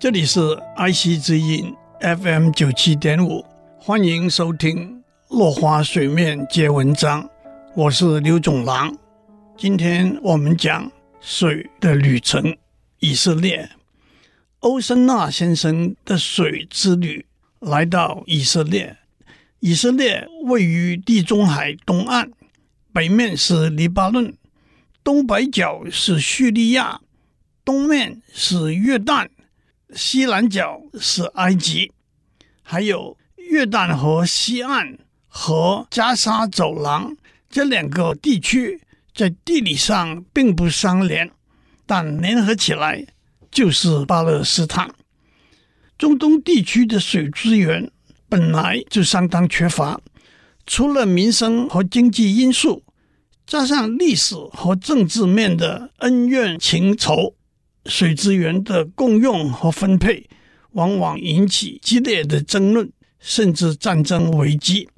这里是爱惜之音 FM 九七点五，欢迎收听落花水面接文章，我是刘总郎。今天我们讲水的旅程，以色列。欧森纳先生的水之旅来到以色列。以色列位于地中海东岸，北面是黎巴嫩，东北角是叙利亚，东面是约旦。西南角是埃及，还有约旦河西岸和加沙走廊这两个地区，在地理上并不相连，但联合起来就是巴勒斯坦。中东地区的水资源本来就相当缺乏，除了民生和经济因素，加上历史和政治面的恩怨情仇。水资源的共用和分配，往往引起激烈的争论，甚至战争危机。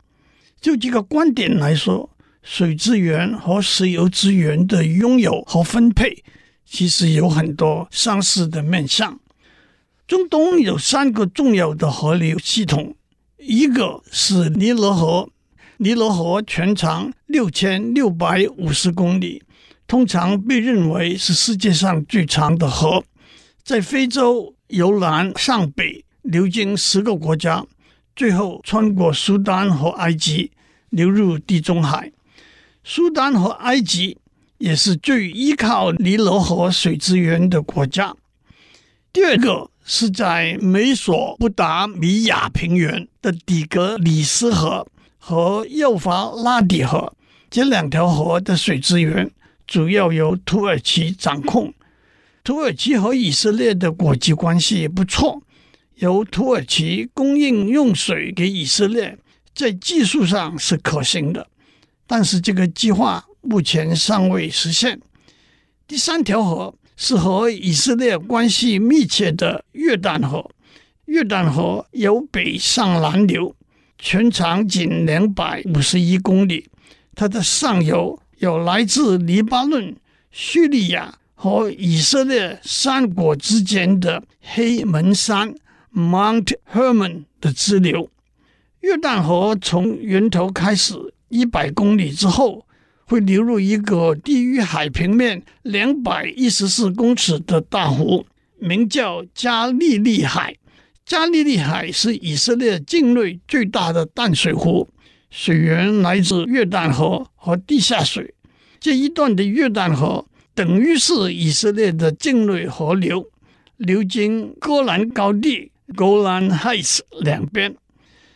就这个观点来说，水资源和石油资源的拥有和分配，其实有很多相似的面向。中东有三个重要的河流系统，一个是尼罗河，尼罗河全长六千六百五十公里。通常被认为是世界上最长的河，在非洲由南向北流经十个国家，最后穿过苏丹和埃及流入地中海。苏丹和埃及也是最依靠尼罗河水资源的国家。第二个是在美索不达米亚平原的底格里斯河和幼发拉底河，这两条河的水资源。主要由土耳其掌控。土耳其和以色列的国际关系也不错，由土耳其供应用水给以色列，在技术上是可行的，但是这个计划目前尚未实现。第三条河是和以色列关系密切的约旦河，约旦河由北向南流，全长仅两百五十一公里，它的上游。有来自黎巴嫩、叙利亚和以色列三国之间的黑门山 （Mount Hermon） 的支流。约旦河从源头开始一百公里之后，会流入一个低于海平面两百一十四公尺的大湖，名叫加利利海。加利利海是以色列境内最大的淡水湖。水源来自约旦河和地下水，这一段的约旦河等于是以色列的境内河流，流经戈兰高地 （Golan Heights） 两边。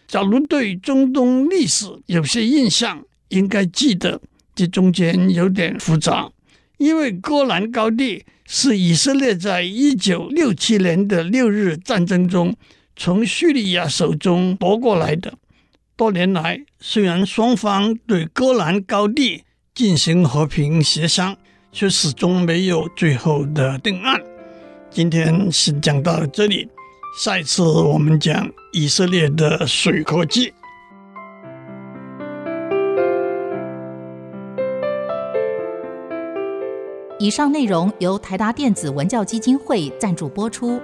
假如对中东历史有些印象，应该记得这中间有点复杂，因为戈兰高地是以色列在一九六七年的六日战争中从叙利亚手中夺过来的。多年来，虽然双方对戈兰高地进行和平协商，却始终没有最后的定案。今天先讲到这里，下一次我们讲以色列的水科技。以上内容由台达电子文教基金会赞助播出。